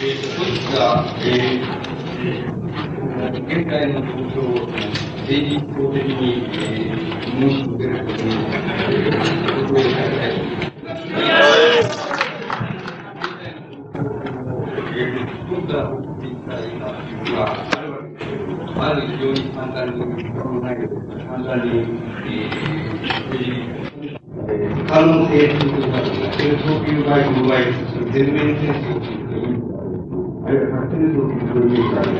えー、と、本日は、えー、現在の状況を、政治法的に、えー、申し述べることに、えー、ご協力いただきたいと思います。えー、今度は、っていただいたというのは、まず非常に簡単に、この内容で簡単に、えー、可能性というか、戦争という場合の場合、全面戦争というあるいは核戦争という意味から、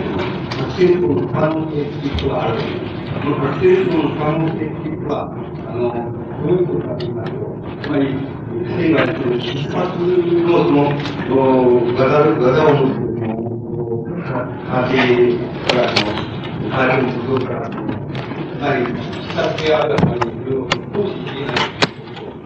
核戦争の可能性っていうことはある。この核戦争の可能性っていうことは、あの、どういうことかと言いますと、つまり、例えば、その、必殺の、その、ガザ、ガザを持つ、その、家庭から、その、あるところから、つまり、必殺があるがために、それを行使できない。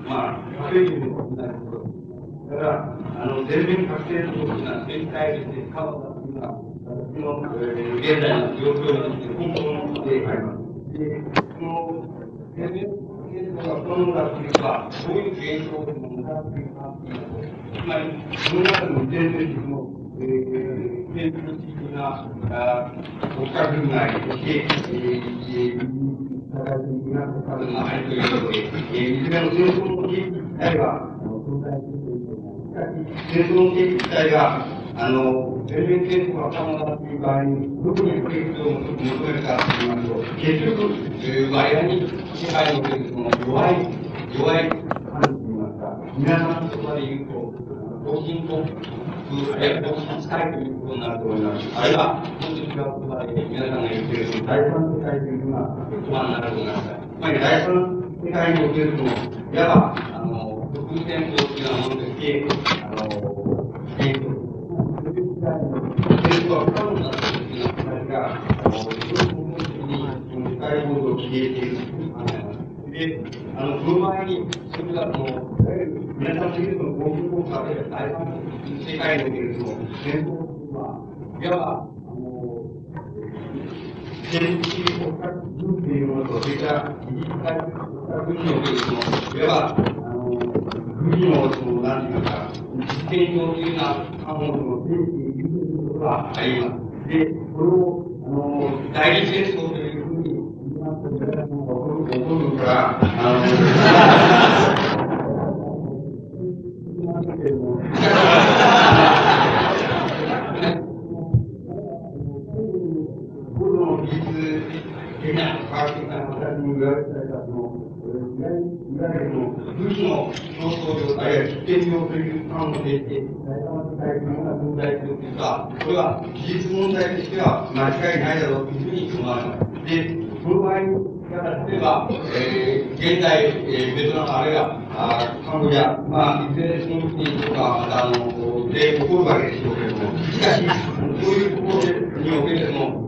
まあ、核兵器のことになるところ。だから、あの、全面確定の大きな全体で変わったのは、私の、えー、現在の状況について本当であります。で、この、全面確定がこのものだというか、どういう現象でも向かっていくかというと、つまり、その中でも全面的の、えー、建築的な、あ国家軍内として、えー、えー、社会的な国家軍があるということで、えー、いずれの戦争の地域自体は、あの、存在するしかし、戦争の定義自体が、あの、全面戦争が可能だという場合に、どこに不益を求めるかと言いますと、結局、えー、我々に世界におけるその弱い、弱い感じと言いますか、皆さんの言葉で言うと、方針と、あるいは方針近いということになると思います。あるいは、もうちょっと違う言葉で皆さんが言っているその第三世界というのが言葉になると思います。つまり第三世界におけるその、いわば、あの、国民戦争というようなものとして、あの、えー、戦争は不可能だという話が、あの、非常に世界報道を消えている。で、あの、その場合に、それが、その、皆さんの言うその合同効果で大半の世界におけるその戦争というのは、いわば、あの、戦時国家軍というものと、それから、技術界国家軍におけるその、いわば、国の、軍のその、なんていうか、実験上というようなものその定義にいうことがあります。で、これを、あの、代理戦争ますと、皆さんも起こるか、あの、武器の競争量、あるいは実験量という単語で言って、大様世界というのが問題というか、これは技術問題としては間違いないだろうというふうに思われます。で、その場合に、例えば、えー、現在、えー、ベトナムあるいはあカンボジア、まあ、いずれその国とか、あの、で起こるわけでしょうけれども、しかし、そういうところにおけるその、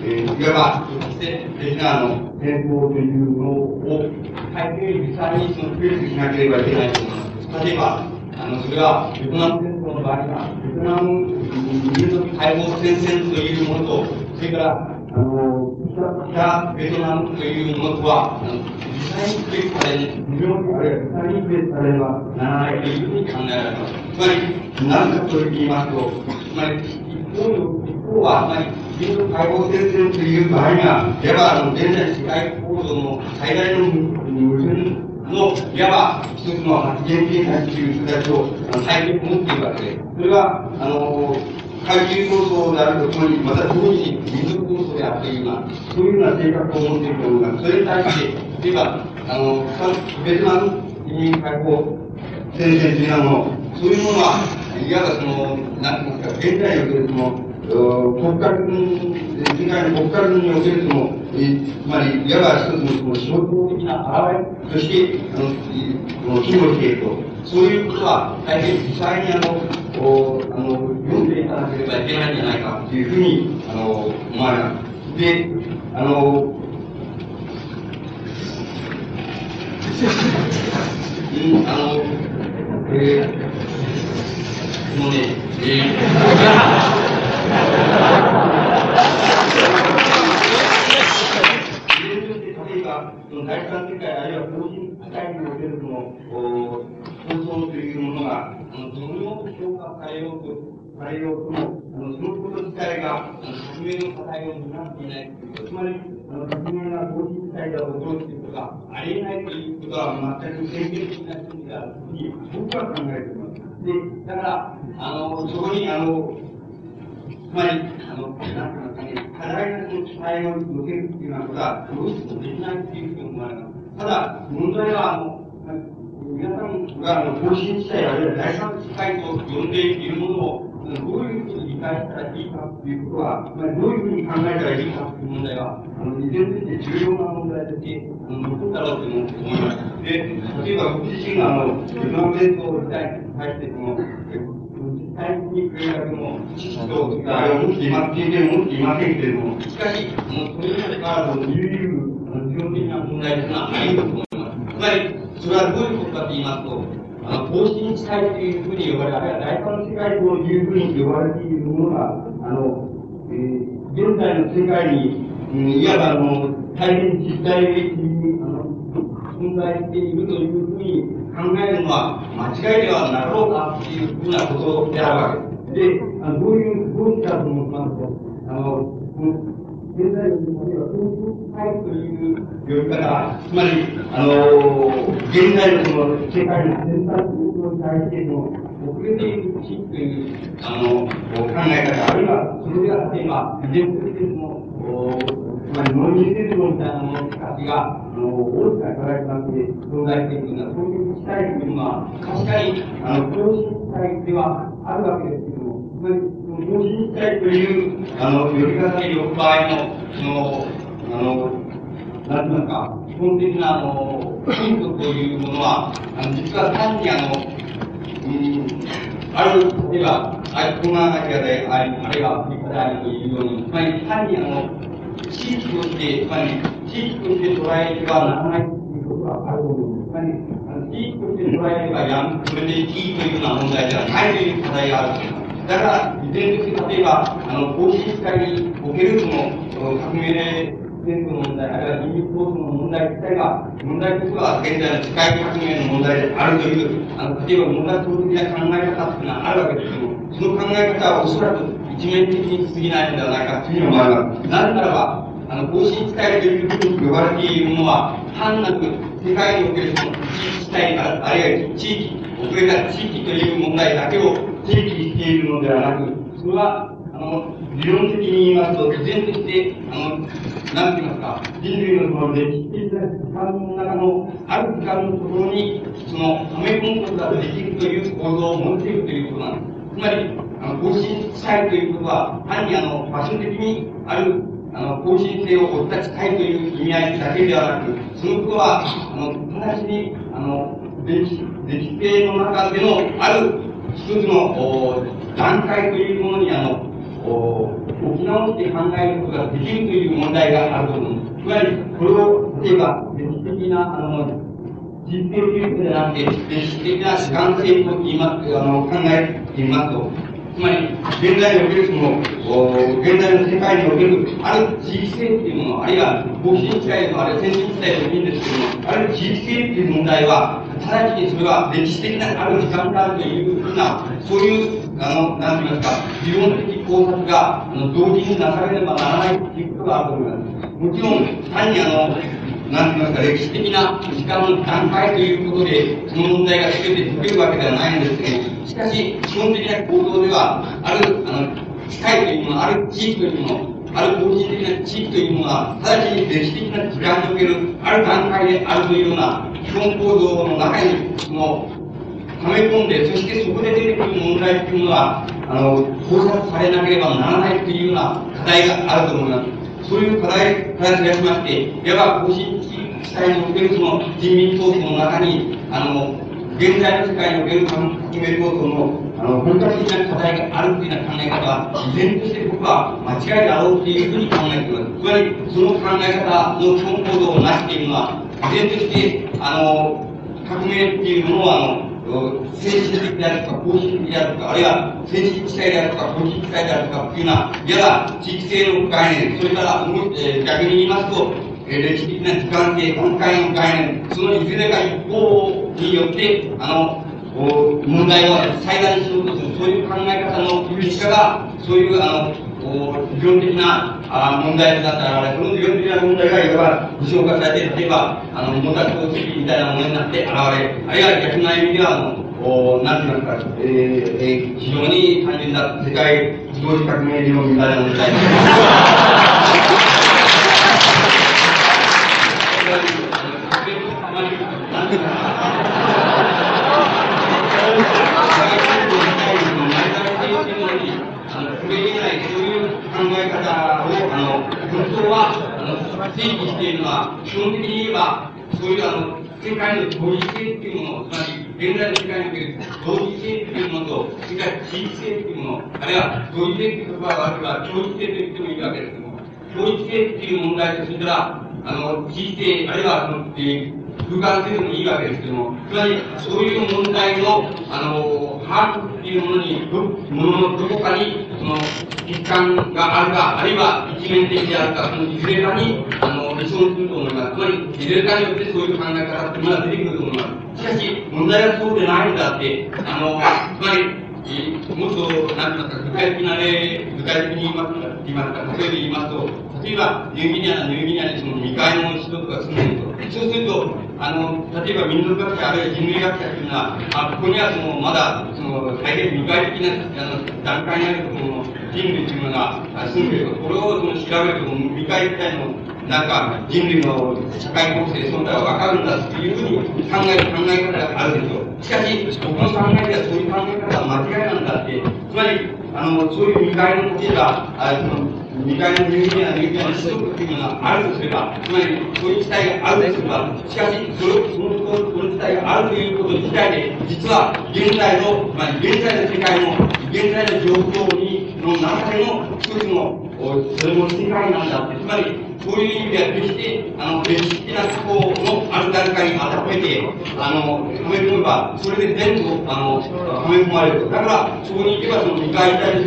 えー、いわば、直接的なあの、戦法というのを、大抵実際にその区別しなければいけないと思います。例えば、あの、それは、ベトナム戦争の場合は、ベトナム民族解放戦線というものと、それから、あの、北ベトナムというものとは、実際に区別され、無料にあるいは実際に区別されればならないというふうに考えられます。つまり、何かと言いますと、つまり、一方の、一方は、つまり、民族解放戦線という場合には、いわば、あの、現在世界構造の最大の矛盾の、いわば、一つの発言形態という形を、あの、最近持っているわけで、それは、あの、階級構想であるとともに、また同時に民族構想であるというような、そういうような性格を持っていると思います。それに対して、例えば、あの、ベトナム移民解放戦線というようなもの、そういうものは、いわばその、なんて言いますか、現在におけるその、国家軍世界の国家軍におけるその、えつまり、いわば一つのその象徴的な現れとして、あ、の、機能していると。そういうことは、大変実際にあの、おあの、読んでいかなければいけないんじゃないかというふうに、あの、思われます。で、あの、うん、あの、えー、もうね、えー第三世界あるいは法人世界におけるその、放送というものが、あの、どのように評価されようと、されようとも、あの、そのこと自体が、あの、革命の課題を担っていないということ、つまり、あの、革命が同時自体が起こるということがありえないということは全く宣言的な真理であるというふうに僕は考えています。で、だから、あの、そこに、あの、つまり、あの、なんていうかね、課題のその期待を受けるっていうようなことは、どうしてもできないっていうふうに思われます。ただ、問題は、あの、皆さん。が、あの、方針自体、あるいは第三世界と呼ん。でいるものを、どういうふうに理解したらいいかということは、まあ、どういうふうに考えたらいいかという問題は、あの、依然として重要な問題として、残ったろうと思います。で、例えば僕自身が、あの、ベトナム戦争時代に対して、その、実際に空学の知識と、あれを持っていま、経験を持っていません。けれども、しかし、あの、それまでから、その、悠々、あの、基本的な問題というのはないと思います。つまり、それはどういうことかと言いますと、あの、方針地帯というふうに呼ばれ、あるいは第三世界というふうに呼ばれているものが、あの、えー、現在の世界に、うん、いわばあの、大変実体的に、あの、存在しているというふうに考えるのは間違いではなろうかというふうなことであるわけです。で、あのどういう、どうしたと思いますと、あの、現在の日本では、東海という呼び方、つまり、あの、現在のその世界の先端に対しての遅れている地という、あの、考え方、あるいは、それが例えば、現実的の、つまり、ノンニセルみたいなものたちが、あの、大きな課題となって存在しているような、そういう地帯というのは、確かに、あの、共振地帯ではあるわけですけども、つまり、法人体という、あの、呼び方に呼ぶ場合の、その、あの、なんていうか、基本的な、あの、ヒントというものは、あの、実は単にあの、うん、ある、例えば、あいつがなきゃで、ああるいはアフリカであるというように、つまり単にあの、地域として、つまり地域として捉えてはならないということはあると思うんです。つまり、あの地域として捉えればやん、それでいいというような問題ではないという課題があると思います。だから、依然として、例えば、あの、方針会におけるその、革命で、戦争の問題、あるいは人民構想の問題自体が、問題としては現在の世界革命の問題であるという、あの、例えば問題的な考え方っていうのはあるわけですけども、その考え方はおそらく一面的に過ぎないのではないかというふうに思います。なぜならば、あの、方針地帯というふうに呼ばれているものは、単なく世界におけるその地域地帯あるいは地域、遅れた地域という問題だけを提起しているのではなく、それは、あの、理論的に言いますと、依然として、あの、なんて言いますか、人類のその歴史的な時間の中の、ある時間のところに、その、はめ込むことができるという構造を持っているということなんです。つまり、あの、更新したいということは、単にあの、場所的にある、あの、更新性を追ったしたいという意味合いだけではなく、そのことは、あの、直ちに、あの、歴史、歴史性の中でのある一つの段階というものにあの置き直して考えることができるという問題があると思うんです。つまり、これを、例えば、歴史的な、あの、人生ということではなくて、歴史的な主観性と言います、あの、考えてみますと、つまり、現在におけるその、現在の世界における、ある地域性っていうもの、あるいは、方針地帯とあるいは先進地帯でもいいんですけども、ある地域性っていう問題は、直ちにそれは歴史的なある時間であるというふうな、そういう、あの、なんて言いますか、理論的考察が、あの、同時になされればならないということがあると思います。もちろん、単にあの、なんて言いますか、歴史的な時間の段階ということで、その問題が全て解けるわけではないんですけど、しかし、基本的な構造では、ある、あの、機械というもの、ある地域というもの、ある方針的な地域というものは、直ちに歴史的な時間における、ある段階であるというような、基本構造の中に、その、はめ込んで、そしてそこで出てくる問題というものは、あの、考察されなければならないというような課題があると思います。そういう課題から照らしまして、いわば方針地帯におけるその人民闘争の中に、あの、現在の世界における革命構想のあの本格的な課題があるというような考え方は、依然として僕は間違いだろうというふうに考えています。つまり、その考え方の基本構造をなしているのは、依然として、あの、革命っていうものは、あの、政治的であるとか、公式的であるとか、あるいは政治地帯であるとか、公式地帯であるとかっていうような、いわば地域性の概念、それから、えー、逆に言いますと、えー、歴史的な時間性、段階の概念、そのいずれか一方によって、あの、問題を最大にしようとする、そういう考え方の結果が、そういう、あの、理論的なあ問題だったら、この理論的な問題がいわば具象化されて、例えば、あの、モタ公式みたいなものになって現れ、あるいは逆な意味では、あの、おなんていますか、えーえー、非常に単純な世界自動革命理論みたいな問題。定義しているのは、基本的に言えば、そういうあの、世界の同時性っていうもの、つまり、現在の世界における同時性っていうものと、それから地域性っていうもの、あるいは同時性っていう言葉があれば、共時性と言ってもいいわけですけども、共時性っていう問題と、それから、あの、地域性、あるいは、その、えー空間性でもいいわけですけども、つまり、そういう問題の、あの、把握いうものに、もののどこかに、その、欠陥があるか、あるいは一面的であるか、そのいずれかに、あの、理想すると思います。つまり、いずれかによってそういう考え方っていうのは出てくると思います。しかし、問題はそうでないんだって、あの、つまり、もっと、なんていますか、具体的な例、具体的に言いますか、言いますか、例えば言いますと、例えば、ニューギニア、ニューギニアにその未開の人とか住んでると。そうすると、あの、例えば民族学者、あるいは人類学者というのは、あ、ここにはその、まだ、その、大変未開的な、あの、段階にあるところの人類というものが住んでいると。これをその調べると、未開みたいのなんか人類の社会構成、存在はわかるんだっていうふうに考える考え方があるでしょう。しかし、僕の考えではそういう考え方は間違いなんだって、つまり、あの、そういう未開の例が、あその未開の人間や人間の子孫っていうのがあるとすれば、つまり、そういう事態があるとすれば、しかし、それ、その、その事態があるということ自体で、実は、現在の、まり、現在の世界の、現在の状況に、の中での一つの、それも世界なんだって、つまり、そういう意味では決して、あの、歴史的な思考のある段階に当てはめて、あの、はめ込めば、それで全部、あの、はめ込まれる。だから、そこに行けば、その未開体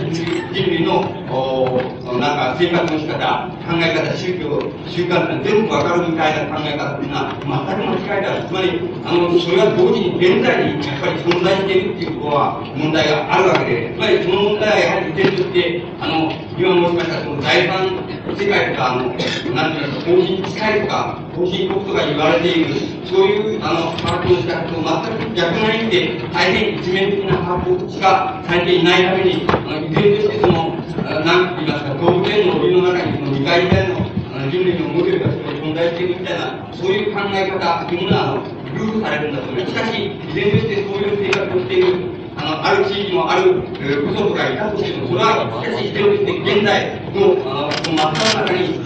人類の、おなんか生活の仕方、考え方、宗教、習慣って全部わかるみたいな考え方っていうのは、全く間違いだ。つまり、あの、それは同時に現在にやっぱり存在しているっていうことは、問題があるわけで、つまりその問題はやはり依然として、あの、今申しました、その財産世界とか、あの、なんていうか、方針近いとか、方針国とか言われている、そういう、あの、把握の仕方と全く逆な意味で、大変一面的な把握しかされていないために、あの、依然としてその、なんて言いますか、動物園の檻の中に、その未開体の、あの、人類のモデルが存在しているみたいな、そういう考え方というものは、あの、ルールされるんだと思います。しかし、依然としてそういう生活をしている、あの、ある地域のある、えー、嘘とかいたとしても、それは、しかし、現在の、あの、その真っ只中に、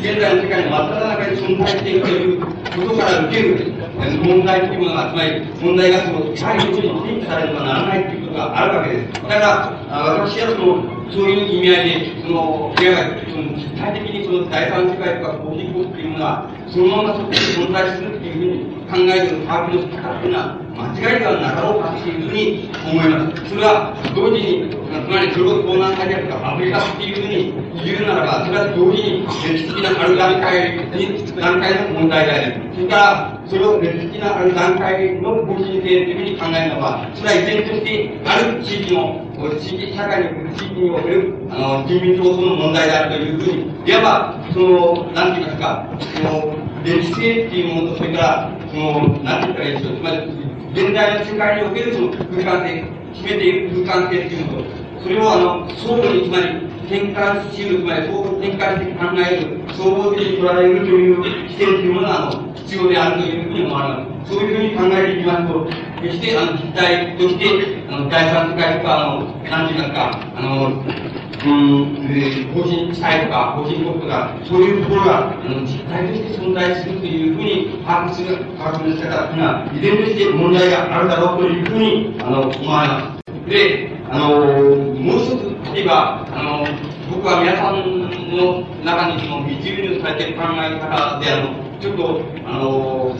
現在の世界の真っ只中に存在しているということから受ける、問題というものが、つまり、問題がその、近いことに提起されてはならないという。があるわけです。だから、私はその、そういう意味合いで、その、いわゆる、その、実体的にその第三世界とかコーヒーコっていうのは、そのままそこに存在するっていうふうに考えてる把握の仕方っていうのは、間違いではなかろうかっていうふうに思います。それは、同時に、つまり、それこそ東南アジアとかアフリカっていうふうに言うならば、それは同時に歴史的なある段階に、段階の問題であり、それから、それを歴史的なある段階の方針性というふうに考えるのは、それは依然として、ある地域の地域社会における、地域における、あの、人民闘争の問題であるというふうに、いわば、その、なんて言いますか、その、歴史性っていうものと、それから、その、なんて言ったらいいでしょう、つまり、現在の世界におけるその空間性、決めている空間性っていうものと、それをあの、相互に、つまり、転換しうる、つまり、相互転換して考える、総合的に捉えるという視点というものが、あの、必要であるというふうに思われます。そういうふうに考えていきますと、決して、あの、実態として、あの、第三世界とか、あの、なんて言いますか、あの、うん、えー、方針地帯とか、方針国とか、そういうところが、あの、実態として存在するというふうに把握する、把握の仕方というのは、依然として問題があるだろうというふうに、あの、思われます。で、あの、もう一つ、例えば、あの、僕は皆さんの中にその、密輸入されている考え方で、あの、ちょっと、あの、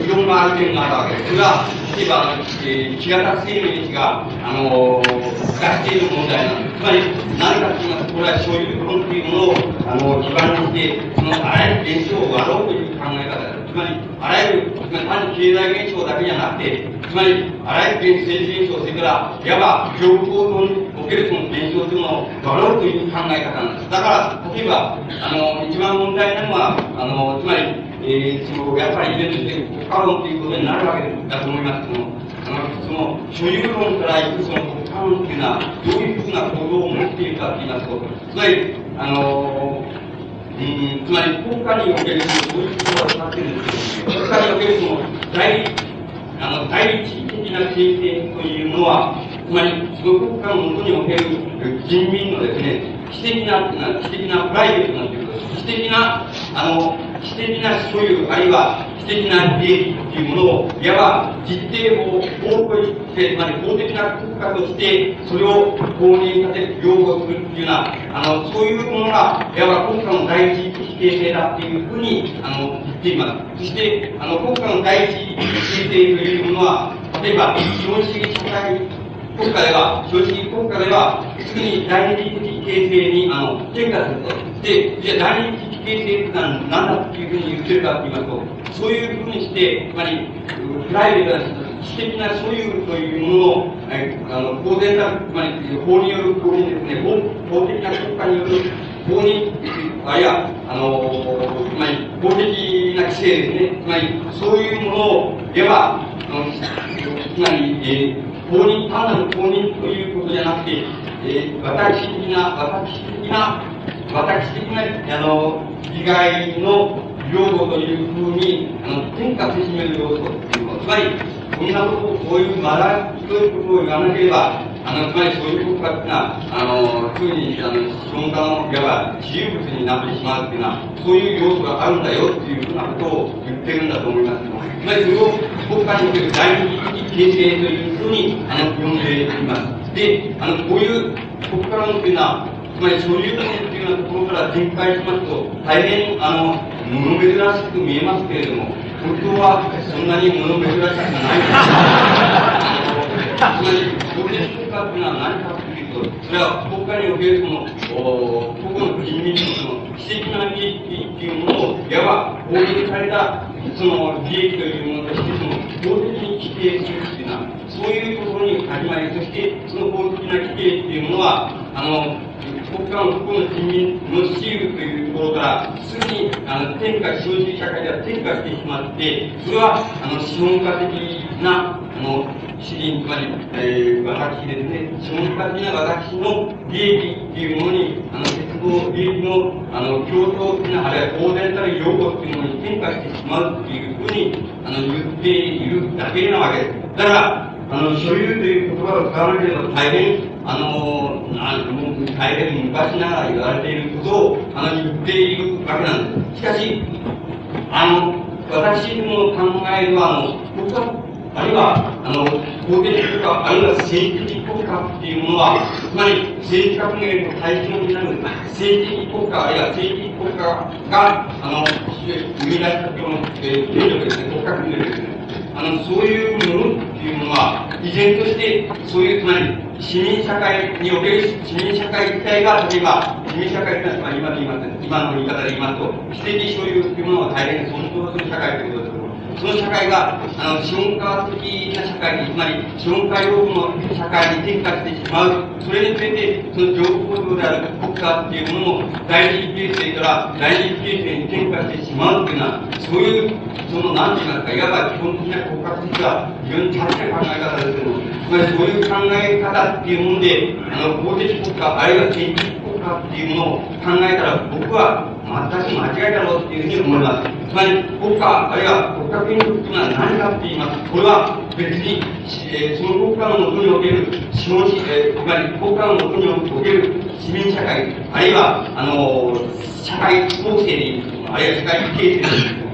いろんな意見があるわけです。それは、例えば、えー、木型生命が、あの、出している問題なんです。つまり、何かと言いますと、これは所有論というものを、あの、基盤にして、そのあらゆる現象を割ろうという考え方です。つまり、あらゆる、つまり単に経済現象だけじゃなくて、つまり、あらゆる政治現象、それから、いわば、教育構造におけるその現象というものだろうという考え方なんです。だから、例えば、あの、一番問題なのは、あの、つまり、えー、その、やっぱりイベントして国家論ということになるわけだと思いますけども、あの、その、所有論からいくその国家論っていうのは、どういうふうな構造を持っているかと言いますと、つまり、あの、つまり国家におけるそういうことを使ってるんですけど、国家におけるその第、あの、第一的な形成というのは、つまり、その国家のもとにおける人民のですね、私的な、私的なプライベートなんていうこと、私的な、あの、私的な所有、あるいは私的な利益というものを、いわば実定法、法として、つまり法的な国家として、それを公認させる、擁護するっていうような、あの、そういうものが、いわば国家の第一的形成だっていうふうに、あの、言っています。そして、あの、国家の第一的形成というものは、例えば、資本主義社会国家では、正直国家では、すぐに第二的形成に、あの、転化すると。で、じゃあ第二形成っていうのは何だっていうふうに言ってるかって言いますと、そういうふうにして、つまり、プライベートな私的な所有というものを、えあの、公然な、つまり、法による法にですね、法法的な国家による法に、あるいは、あの、つまり、法的な規制ですね、つまり、そういうものを、いわば、あのつまり、えー公認、単なる公認ということじゃなくて、えー、私的な、私的な、私的な、あの、利害の領土というふうに、あの、天下せしめる要素っていうのつまり、こんなことを、こういうまだひどいうことを言わなければ、あの、つまりそういう国家っていうのは、あの、ふうに、あの、資本家の、いわば、自由物になってしまうっていうのは、そういう要素があるんだよっていうふうなことを言ってるんだと思います、つまりそれを国家における第二的形成というふうに、あの、呼んでいます。で、あの、こういう国家論っていうのは、まり所有権っていうようなところから展開しますと、大変、あの、物珍しく見えますけれども、本当はそんなに物珍しくない。ですつまり、法律国家っていうのは何かというと、それは国家におけるその、個々の人民のその、私的な利益っていうものを、いわば法律されたその利益というものとして、その法的に規定するっていうのは、そういうところに始まり、そしてその法的な規定っていうものは、あの、国家の個々の人民のシールというところから、すぐにあの天下、資本主義社会では転化してしまって、それはあの資本家的なあの資金、つまり、えー、私ですね、資本家的な私の利益っていうものに、あの、鉄道利益の、あの、競争的な、あるいは公然たる用語っていうものに転化してしまうっていうふうに、あの、言っているだけなわけです。だから、あの、所有という言葉を使わなければ大変、あの、なんも大変昔ながら言われていることを、あの、言っているわけなんです。しかし、あの、私の考えるは、あの、僕はあるいは、あの、公的国家、あるいは政治的国家っていうものは、つまり政治革命の対象になる政治的国家、あるいは政治的国家が、あの、生み出したこの、えー、権力ですね、国家権力ですね。あの、そういうものっていうものは、依然として、そういう、つまり、市民社会における市民社会自体が、例えば、市民社会というのは、今で言います、今の言い方で言いますと、私的所有というものは大変尊重する社会ということです。その社会が、あの、資本家的な社会に、つまり、資本家用語の社会に転化してしまう。それにつれて、その情報構造である国家っていうものも、第二形成から第二形成に転化してしまうっていうのは、そういう、その、なんて言いますか、いわば基本的な国家的は、非常に正しい考え方ですけども、つまりそういう考え方っていうもので、あの、公的国家、あるいは政治国家っていうものを考えたら、僕は全く間違いだろうっていうふうに思います。つまり、国家、あるいは国家権力というのは何かって言います。これは別に、えー、その国家のもとにおける資本主義、えー、つまり国家のもとにおける市民社会、あるいは、あのー、社会構成であるいは社会形成で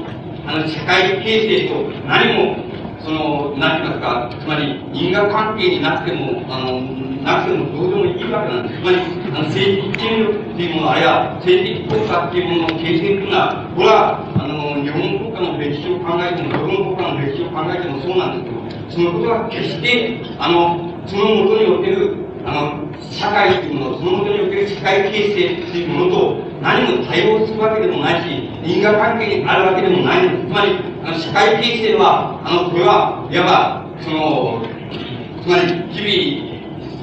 あの、社会形成と何もその、なんていますか、つまり因果関係になっても、あの、なくてもどうでもいいわけなんです。つまり、あの政治権力っていうもの、あるいは政治的国家っていうものの形成っていうのは、これは、あの、日本国家の歴史を考えても、どこの国家の歴史を考えてもそうなんですけど、そのことは決して、あの、そのもとにおける、あの、社会っていうもの、そのもとにおける社会形成っていうものと、何も対応するわけでもないし、因果関係にあるわけでもないんです。つまり、あの、社会形成は、あの、これは、いわば、その、つまり、日々、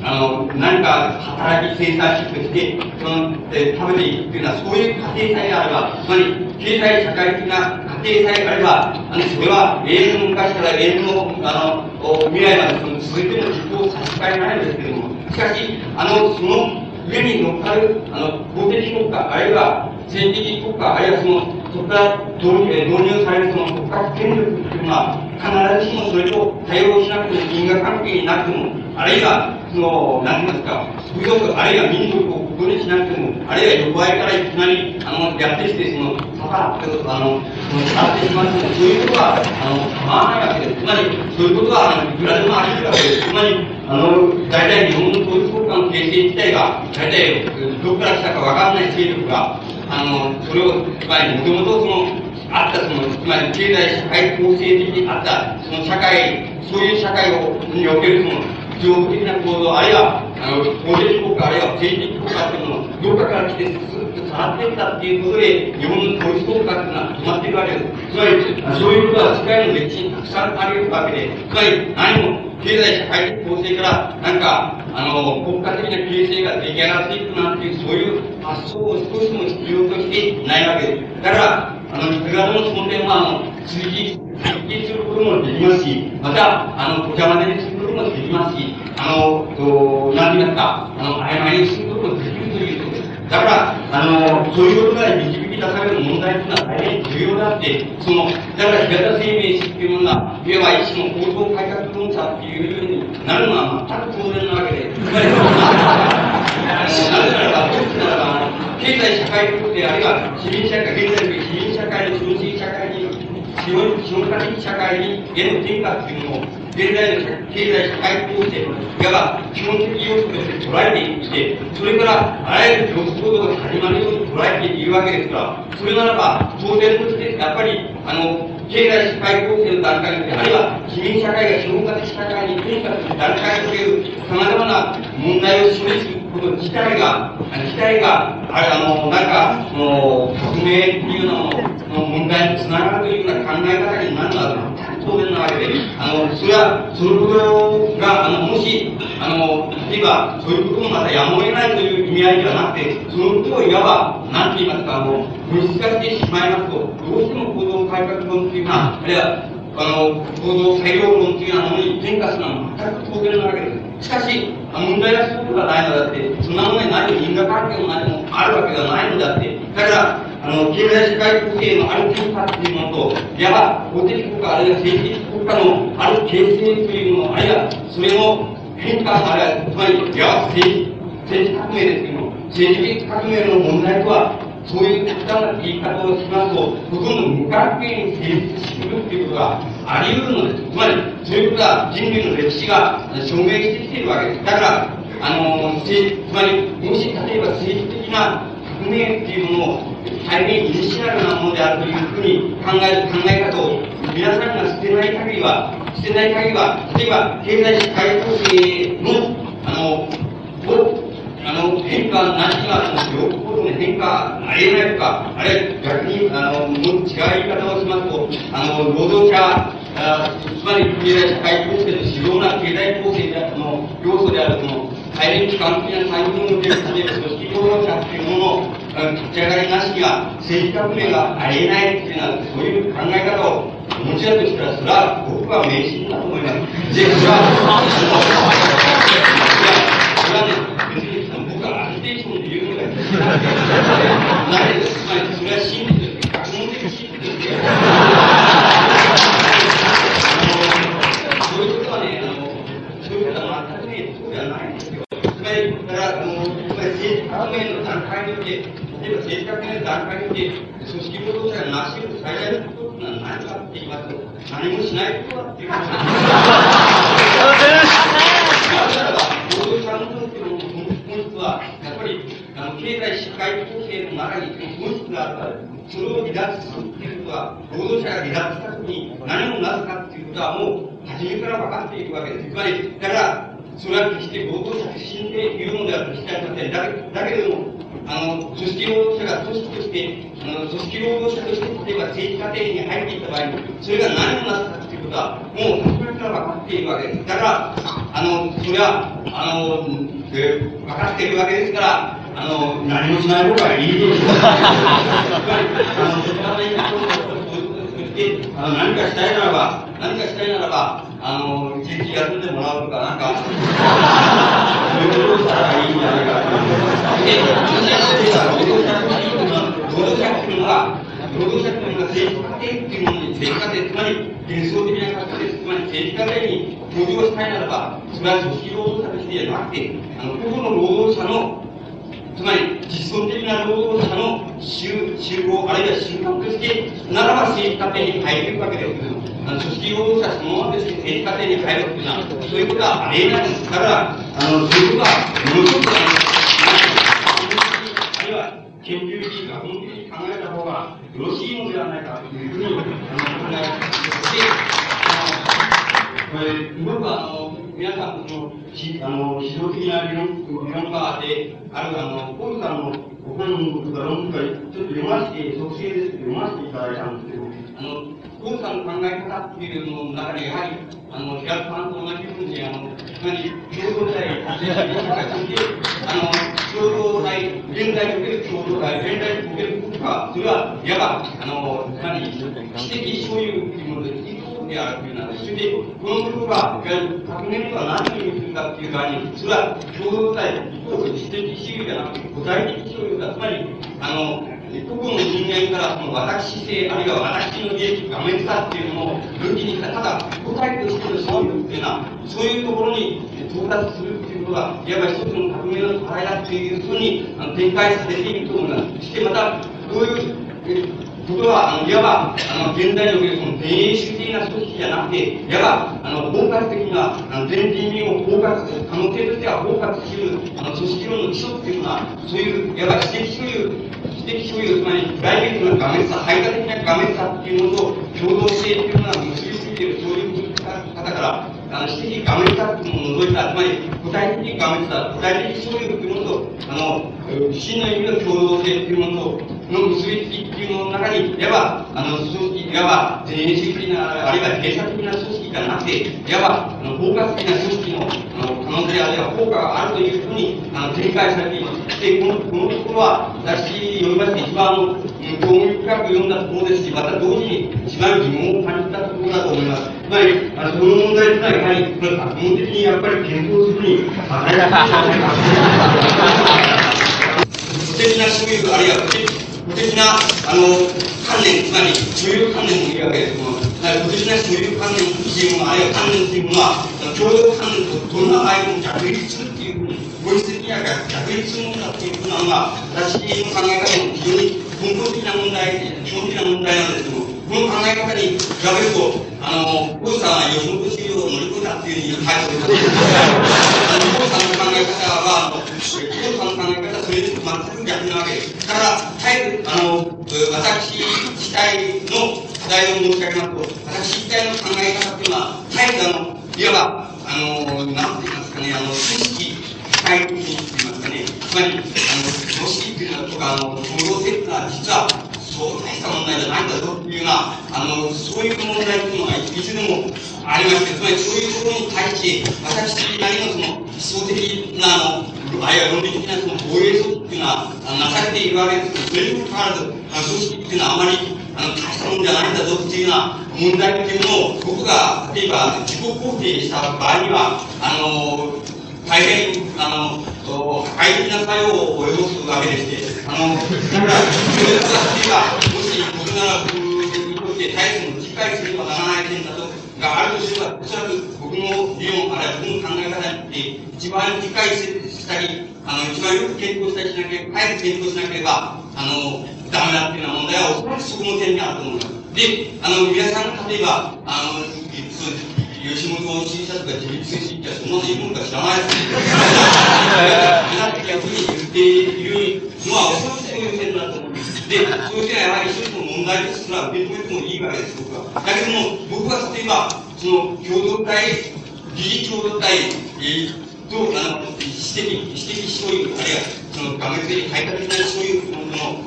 あの、何か働き生産しとして、その、え食べていくっていうのは、そういう過程さえあれば、つまり、経済社会的な過程さえあれば、あの、それは永遠の昔から永遠の、あの、未来までその続いても実行させられないんですけれども、しかし、あの、その上に乗っかる、あの、公的国家、あるいは政治的国家、あるいはその、そこから導入されるその国家権力っていうのは、必ずしもそれと対応しなくても因果関係になくても、あるいは、その、何て言いますか、風俗、あるいは民族をここにしなくても、あるいは横合いからいきなり、あの、やってきて、その、ささっと、あの、その、さってしまっても、そういうことは、あの、構わないわけです。つまり、そういうことは、あの、いくらでもあり得るわけです。つまり、あの、大体日本の統一国家の形成自体が、大体、どこから来たかわかんない勢力が、あの、それを、つまり、もともとその、あったその、つまり経済社会構成的にあった、その社会、そういう社会を、におけるその、情報的な構造、あるいは、あの、法的国家、あるいは政治的国家っていうものを、どっかから来て、ずっとさらってきたっていうことで、日本の統一国家っていうのは止まっているわけです。つまり、そういうことは世界の歴史にたくさんあり得るわけで、つまり、何も、経済社会的構成から、なんか、あの、国家的な形成が出来上がっていくなんていう、そういう発想を少しでも必要としていないわけです。だから、あの、いくらでもその点は、あの、追記、追記することもできますし、また、あの、ごちゃ混ぜにすこともできますし、あの、と、なんて言いますか、あの、曖昧にすることもできるということです。だから、あの、そういうことが導き出される問題というのは大変重要であって、その、だから平田生命史っていうものが、いわば一種の構造改革論者っていうようになるのは全く当然なわけで、つまり、なぜならば、どうしてならば、経済社会構成、あるいは市民社会、現在の市民社会の資本主義社会に、資本資本的社会にへの転換というものを、現在の経済社会構成の、いわば基本的要素として捉えていって、それからあらゆる競争行動が始まるように捉えているわけですから、それならば、当然として、やっぱり、あの、経済社会構成の段階にあるいは市民社会が資本家的社会に転換する段階という様々な問題を示すこと自体が、自体が、あれ、あの、なんか、その、革命っていうのの問題につながるというような考え方になるのは当然なわけで、あの、それは、そのことが、あの、もし、あの、例えば、そういうこともまたやむを得ないという意味合いではなくて、そのことをいわば、なんて言いますか、あの、物質化してしまいますと、どうしても行動改革論っていうのは、あるいは、あの、行動裁量論というようなものに転化するのは全く当然なわけです。しかし、問題はそういうことがないのだって、そんなものに何も因果関係も何もあるわけがないのだって、だから、あの、経済社会構成のある変化っていうものと、いわば法的国家あるいは政治的国家のある形成というもの、あるいはそれの変化、あるいは、つまり、いわば政治、政治革命ですけども、政治的革命の問題とは、そういう極端な言い方をしますと、ほとんど無関係に成立するっていうことがあり得るのです。つまり、そういうことは人類の歴史が証明してきているわけです。だから、あの、つまり、もし例えば政治的な革命っていうものを大変イニシャルなものであるというふうに考える考え方を皆さんが捨てない限りは、捨てない限りは、例えば経済社会構成の、あの、をあの、変化なしが、両方の変化ありえないとか、あるいは逆に、あの、もう違う言い方をしますと、あの、労働者、あつまり経済社会構成の主要な経済構成である、その、要素である、その、大変基幹的な産業のベースで、組織労働者っていうものの立ち上がりなしには、政治革命がありえないっていうのは、そういう考え方を持ちだとしたら、それは僕は迷信だと思います。で、それは、なぜつまりそれは真理です。学問的真理です。そういうことはね、あの、そういうことは全くね、そうではないんですよ。つまり、だから、あの、つまり政治革命の段階において、例えば政治革命の段階において、組織労働者が成し得る最大のことは何かって言いますと、何もしないことだっていうことです。なぜならば、労働者運動というのの本質は、やっぱり、あの、経済社会構成の中に本質それを離脱するっていうことは、労働者が離脱したときに何もなぜかっていうことはもう初めから分かっているわけです。つまり、だから、それは決して労働者不信で言うのでは決してありません。だけだけれども、あの、組織労働者が組織として、あの、組織労働者として、例えば政治家庭に入っていった場合に、それが何をなすかということは、もう、初めから分かっているわけです。だから、あの、それは、あの、えー、分かっているわけですから、あの、何もしない方がいいでしょう。あの、そこからで、あの、何かしたいならば、何かしたいならば、あの、一日休んでもらうとか、なんか、そういうことをしたらいいんじゃないかと。で、労働者っていうのは、労働者っていうのは政治家っていうものに、政治家庭、つまり幻想的な形です。つまり政治家庭に登場したいならば、それは組織労働者としてじゃなくて、あの、個々の労働者のつまり、実存的な労働者の集集合、あるいは集団として、ならば政治家庭に入るわけです。あの組織労働者そのままとして政治家庭に入るというのは、そういうことはありえないですから、あの、そういうことは、ものすごくああるいは、研究的、学問的に考えた方がよろしいのではないかというふうに、あの、考えます。これ、僕は、あの、皆さん、その、しあの、指導的な理論、理論家で、ある、あの、ポールさんのご本とか論文とか、ちょっと読ませて、特性ですけど、読ませていただいたんですけど、あの、ポールさんの考え方っていうのの中に、やはり、あの、平田さんと同じように、あの、つまり、共同体、あの、共同体、現在における共同体、現在における国家、それは、いわば、あの、つまり、知的所有というものです。であるというのは、それで、このことが、革命とは何を意味するかっていう場合に、それは共同体、一方で私的主義じゃなくて、具体的所有だ。つまり、あの、個々の人間からその私性、あるいは私の利益、画面さっていうのを分岐にした、ただ、個体としての所有っていうのは、そういうところに到達するっていうことが、いわば一つの革命の課題だっていうふうにあの展開されていると思います。そしてまた、こういう、ことは、あの、いわば、あの、現代におけるその、前衛主義的な組織じゃなくて、いわば、あの、包括的な、あの、全人民を包括、可能性としては包括する、あの、組織論の基礎っていうのは、そういう、いわば、私的所有、私的所有、つまり、プライベートな画面差、排他的な画面差っていうものと、共同性っていうのは結びついている、そういう方から、あの、私的画面差っていうものを除いた、つまり、具体的画面差、具体的所有っていうものと、あの、真の意味の共同性っていうものと、の結びつきっていうものの中に、いわば、あの、組織、いわば、前衛主義的な、あるいは閉鎖的な組織がなくて、いわば、あの、包括的な組織の、あの、可能性あるいは効果があるというふうに、あの、展開されています。で、この、このところは、私、読みまして一番、あの、興味深く読んだところですし、また同時に一番疑問を感じたところだと思います。つまり、あの、この問題というのは、やはり、これ、学問的にやっぱり検討するに、与えられ ないんじゃないか。的な所有、あるいは、無的な、あの、観念、つまり、所有観念もいるわけですけども、無的な所有観念っていうもの、あるいは観念っていうものは、共同観念とどんな相手も逆立するっていうふうに、本質的には逆立するものだっていうふうなのが、私の考え方の非常に根本的な問題、基本的な問題なんですけども、この考え方に比べると、あの、小さんは吉本修行を乗り越えたっていうふうに書いております。あの、小さんの考え方は、あの、小さんの考え方はそれと全く逆なわけです。だから、早く、あの、私自体の課題を申し上げますと、私自体の考え方っていうのは、早くあの、いわば、あの、なんて言いますかね、あの、組織、社会的にって言いますかね、つまり、あの、組織っていうのとか、あの、共同性っていうのは、実は、そう大した問題じゃないんだぞっていうような、あの、そういう問題っていうのがいつでもありまして、つまりそういうところに対して、私なりのその、思想的な、あの、あるいは論理的なその防衛措置っていうのは、なされているわけですけど、それにもかかわらず、あの、組織っていうのはあまり、あの、大したもんじゃないんだぞっていうような問題っていうのを、僕が、例えば、自己肯定した場合には、あの、大変、あの、破壊的な作用を及ぼすわけでして、あの、だから、それが私が、もし、僕なら僕にとって大変理解すればならない点だと、があるとすれば、おそらく僕の理論、あるいは僕の考え方に一番理解したり、あの、一番よく検討したりしなければ、早く検討しなければ、あの、ダメだっていうような問題は、おそらくそこの点にあると思います。で、あの、皆さんが例えば、あの、そう。吉本新社とか自立主義ってそんなのいるもんか知らないですね。なって逆に言っているのは、おそらくそういう点だと思うんです。で、そういう点はやはり一つの問題ですら受け止めてもいいわけです、僕は。だけども、僕は例えば、その共同体、理事共同体、えー、と、あの、私的、私的所有、あるいは、その、画面的に排他的なそういうもの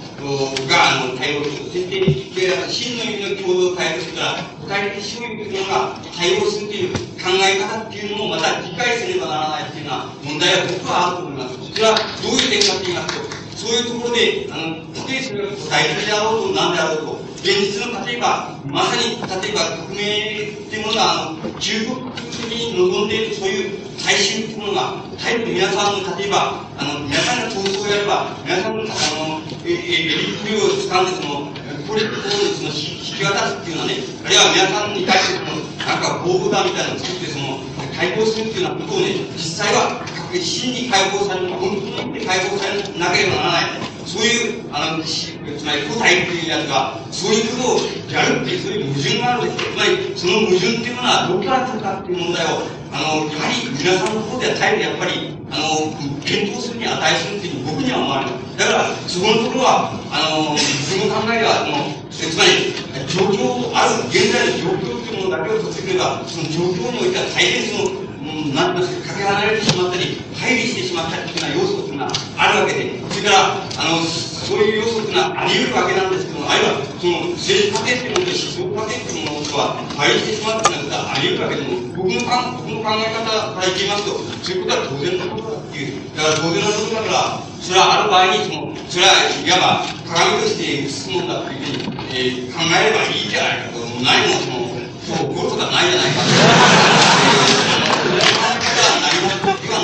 が、あの、対応する。そして、で、真の意味の共同体としたら、具体的主義というのが対応するという考え方っていうのもまた理解せねばならないっていうのは問題は僕はあると思います。それはどういう点か？と言いますと、そういうところで、あの、例えそれが大事であろうと何であろうと、現実の例えば、まさに例えば革命っていうものが、あの、中国的に望んでいるそういう大衆っていうものが、タイプ皆さんの例えば、あの、皆さんが闘争をやれば、皆さんの、あの、エリットを掴んでその、これ、こうその引き渡すっていうのはね、あるいは皆さんに対してその、なんか防護だみたいなのを作って、その、対抗するっていうようなことをね、実際は、真に解放される、本当に解放されなければならない。そういう、あの、つまり古代っていうやつが、そういうことをやるっていう、そういう矛盾があるんですつまり、その矛盾っていうのはどこから来るかっていう問題を、あの、やはり皆さんの方では大変やっぱり、あの、検討するに値するっていう僕には思われる。だから、そこのところは、あの、僕の考えでは、その、つまり、状況、ある現在の状況っていうものだけをとってくれば、その状況においては大変その、うん、なんとかけ離れてしまったり、乖離してしまったりというような要素というのはあるわけで、それから、あの、そういう要素というのはあり得るわけなんですけども、あるいは、その、政治過程というものと思想過程というものとは乖離してしまったということはあり得るわけでも、僕のか僕の考え方から言いますと、そういうことは当然のことだっていう、だから当然のことだから、それはある場合に、その、それはいわば鏡として進むんだというふうに、えー、考えればいいんじゃないかと、何もその、そう、起こることはないじゃないかと。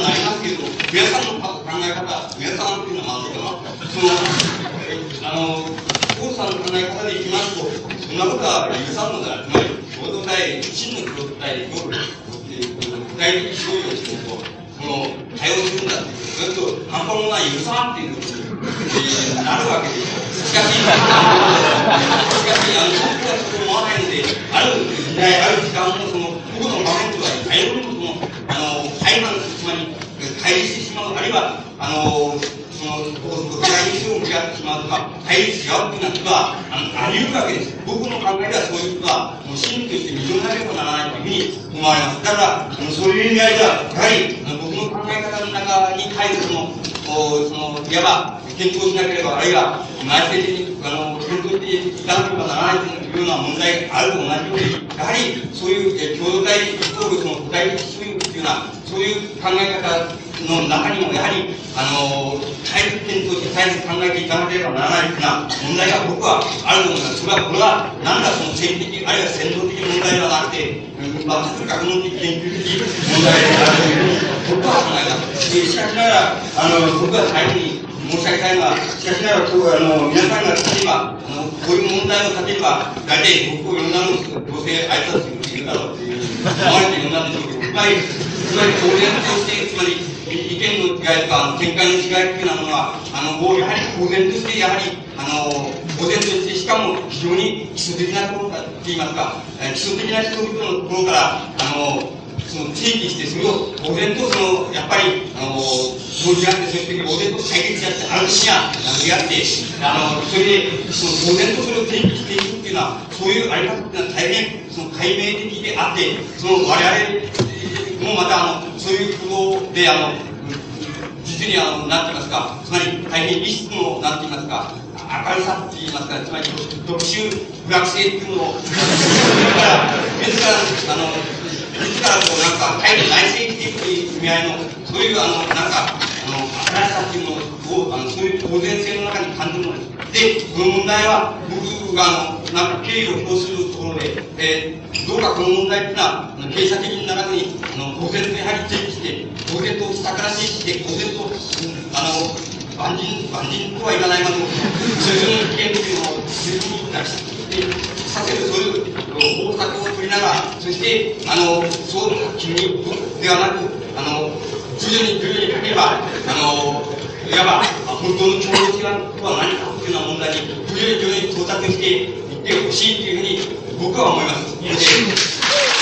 なりますけど、皆さんの考え方、皆さんっていうのはまずいかな。その、あの、コさんの考え方でいきますと、そんなことは許さんのだ。つまり、共同体、真の共同体、具体的指導をしてと、その、対応するんだっていう、それと、半端もない許さんっていうえなるわけです。しかし、しかし、あの、僕はそう思わないので、ある時代、ある時間も、その、僕の場面とは、いろいろその、あの、裁判、つまり、対立してしまう、あるいは、あの、その、どちらにしても向き合ってしまうとか、対立し合うというようなことは、あの、あり得るわけです。僕の考えではそういうことは、もう真として認めなければならないというふうに思われます。だから、あのそういう意味合いでは、やはり、あの僕の考え方の中に対するその、その、いわば、検討しなければ、あるいは、内政的に、あの、検討していかなければならないというような問題があると同じように、やはり、そういう、え共同体イコール、その、具体的主義というような、そういう考え方の中にも、やはり、あの、対立点として対立考えていかなければならないというような問題が僕はあると思います。それは、これは、なんだその政治的、あるいは戦闘的問題ではなくて、まあ、学問的、研究的問題であるというふうに、僕は考えます。しかしながら、あの、僕は最後に、申し上げたいのは、しかしながら、あの皆さんが例えば、あのこういう問題を例えば、大体僕を呼んだのどうせ挨拶するだろうっていう、思われて呼んだんでしょうけど、つまり、つまり当然として、つまり、意見の違いとか、見解の違いっていうのは、あの、もうやはり当然として、やはり、あの、当然として、しかも非常に基礎的なところから、といいますか、基礎的な人々のところから、あの、その定義して、それを当然とその、やっぱり、あの、同時あって、そして当然と解決し合って、話が投げ合って、あの、それで、その当然とそれを定義していくっていうのは、そういうあり方っていうのは大変、その解明的であって、その我々もまた、あの、そういうことで、あの、実にあの、なんて言いますか、つまり大変リスクの、なんて言いますか、明るさって言いますか、つまり特殊不学生っていうのを、自ら、自ら、あの、自らこうなんか入る内省的意味合の、そういうあの、なんか、あの、新しさっていうものを、あのそういう当然性の中に感じるものです。で、この問題は、僕があの、なんか経緯を表するところで、えー、どうかこの問題っていうのは、経営者的にならずに、あの、当然とやはりチェックして、当然と下からチェックして、当然と、あの、万人、万人とはいかないまでも、通常の危険っていうのを十分に出して、させる、そういう方策を取りながら、そして、あの、そう君ではなく、あの、徐々に徐々に書けば、あの、いわば、本当の共同体とは何かというような問題に、徐々に徐々に到達していってほしいというふうに、僕は思います。